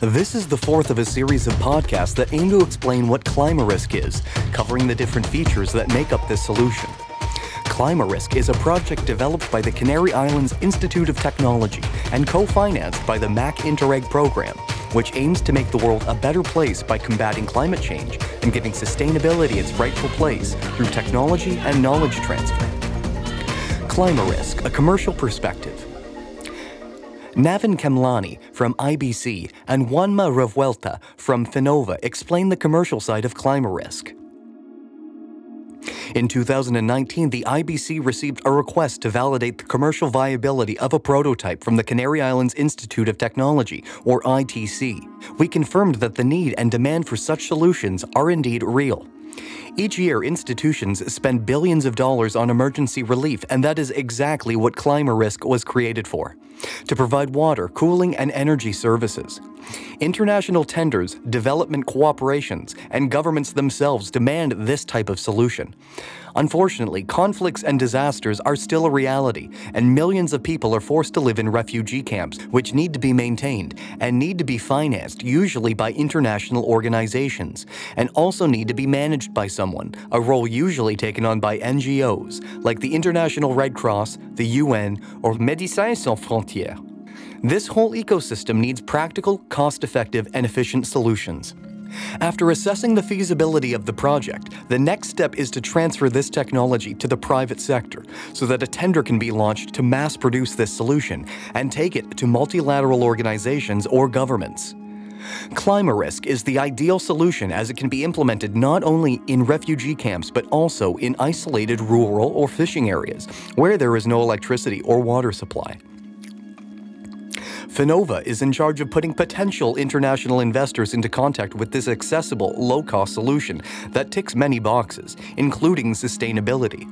This is the fourth of a series of podcasts that aim to explain what Climarisk is, covering the different features that make up this solution. Climarisk is a project developed by the Canary Islands Institute of Technology and co-financed by the MAC Interreg program, which aims to make the world a better place by combating climate change and giving sustainability its rightful place through technology and knowledge transfer. Climarisk, a commercial perspective. Navin Khemlani from IBC and Juanma Revuelta from Finnova explain the commercial side of Climarisk. In 2019, the IBC received a request to validate the commercial viability of a prototype from the Canary Islands Institute of Technology, or ITC. We confirmed that the need and demand for such solutions are indeed real. Each year, institutions spend billions of dollars on emergency relief, and that is exactly what Climarisk was created for to provide water, cooling, and energy services. International tenders, development cooperations, and governments themselves demand this type of solution. Unfortunately, conflicts and disasters are still a reality, and millions of people are forced to live in refugee camps, which need to be maintained and need to be financed, usually by international organizations, and also need to be managed by someone, a role usually taken on by NGOs, like the International Red Cross, the UN, or Médecins Sans Frontières. This whole ecosystem needs practical, cost effective, and efficient solutions. After assessing the feasibility of the project, the next step is to transfer this technology to the private sector so that a tender can be launched to mass produce this solution and take it to multilateral organizations or governments. Climarisk is the ideal solution as it can be implemented not only in refugee camps but also in isolated rural or fishing areas where there is no electricity or water supply. Finnova is in charge of putting potential international investors into contact with this accessible, low cost solution that ticks many boxes, including sustainability.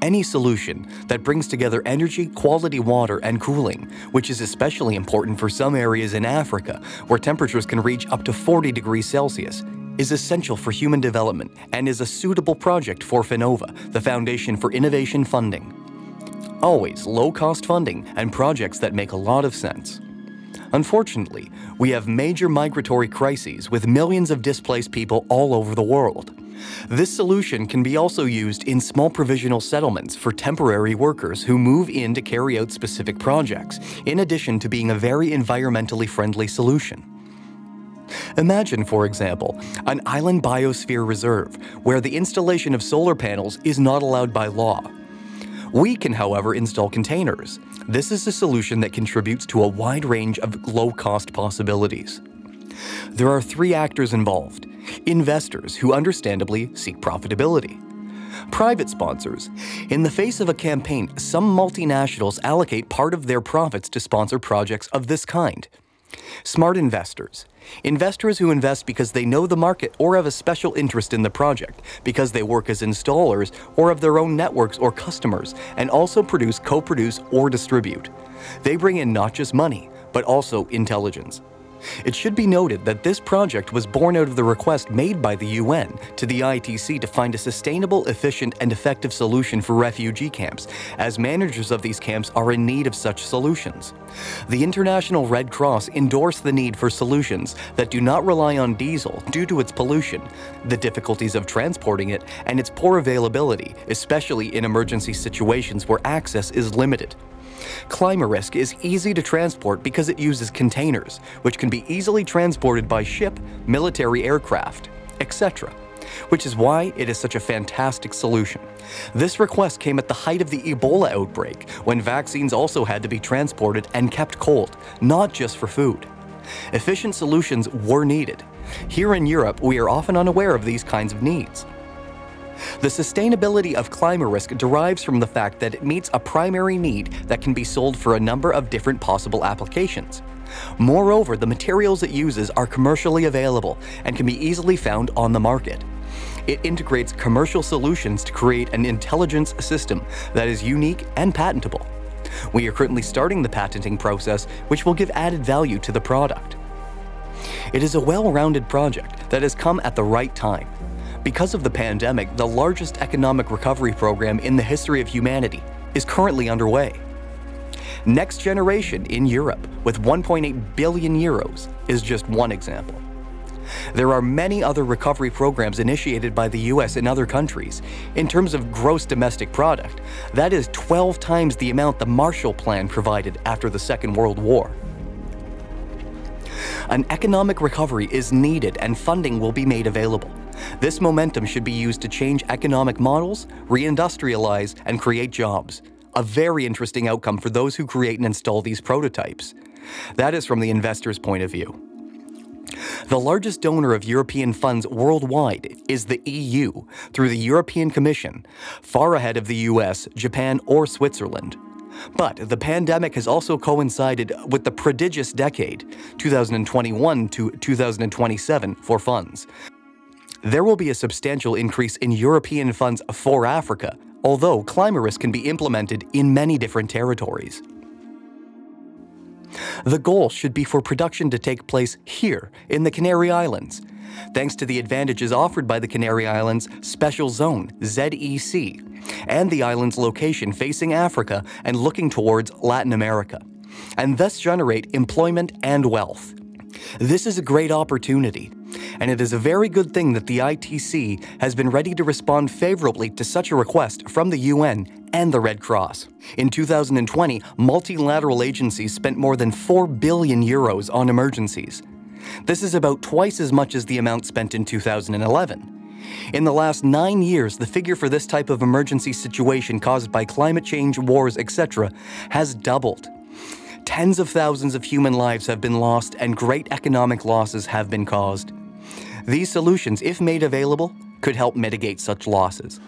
Any solution that brings together energy, quality water, and cooling, which is especially important for some areas in Africa where temperatures can reach up to 40 degrees Celsius, is essential for human development and is a suitable project for Finnova, the Foundation for Innovation Funding. Always low cost funding and projects that make a lot of sense. Unfortunately, we have major migratory crises with millions of displaced people all over the world. This solution can be also used in small provisional settlements for temporary workers who move in to carry out specific projects, in addition to being a very environmentally friendly solution. Imagine, for example, an island biosphere reserve where the installation of solar panels is not allowed by law. We can, however, install containers. This is a solution that contributes to a wide range of low cost possibilities. There are three actors involved investors who understandably seek profitability. Private sponsors. In the face of a campaign, some multinationals allocate part of their profits to sponsor projects of this kind. Smart investors. Investors who invest because they know the market or have a special interest in the project, because they work as installers or have their own networks or customers, and also produce, co produce, or distribute. They bring in not just money, but also intelligence. It should be noted that this project was born out of the request made by the UN to the ITC to find a sustainable, efficient, and effective solution for refugee camps, as managers of these camps are in need of such solutions. The International Red Cross endorsed the need for solutions that do not rely on diesel due to its pollution, the difficulties of transporting it, and its poor availability, especially in emergency situations where access is limited. Climarisk is easy to transport because it uses containers, which can be easily transported by ship, military aircraft, etc which is why it is such a fantastic solution. This request came at the height of the Ebola outbreak, when vaccines also had to be transported and kept cold, not just for food. Efficient solutions were needed. Here in Europe, we are often unaware of these kinds of needs. The sustainability of Climarisk derives from the fact that it meets a primary need that can be sold for a number of different possible applications. Moreover, the materials it uses are commercially available and can be easily found on the market. It integrates commercial solutions to create an intelligence system that is unique and patentable. We are currently starting the patenting process, which will give added value to the product. It is a well rounded project that has come at the right time. Because of the pandemic, the largest economic recovery program in the history of humanity is currently underway. Next Generation in Europe, with 1.8 billion euros, is just one example. There are many other recovery programs initiated by the US and other countries. In terms of gross domestic product, that is 12 times the amount the Marshall Plan provided after the Second World War. An economic recovery is needed and funding will be made available. This momentum should be used to change economic models, reindustrialize, and create jobs. A very interesting outcome for those who create and install these prototypes. That is from the investor's point of view. The largest donor of European funds worldwide is the EU through the European Commission, far ahead of the US, Japan, or Switzerland. But the pandemic has also coincided with the prodigious decade, 2021 to 2027, for funds. There will be a substantial increase in European funds for Africa, although Climarisk can be implemented in many different territories. The goal should be for production to take place here, in the Canary Islands, thanks to the advantages offered by the Canary Islands Special Zone, ZEC, and the island's location facing Africa and looking towards Latin America, and thus generate employment and wealth. This is a great opportunity, and it is a very good thing that the ITC has been ready to respond favorably to such a request from the UN and the Red Cross. In 2020, multilateral agencies spent more than 4 billion euros on emergencies. This is about twice as much as the amount spent in 2011. In the last nine years, the figure for this type of emergency situation caused by climate change, wars, etc., has doubled. Tens of thousands of human lives have been lost and great economic losses have been caused. These solutions, if made available, could help mitigate such losses.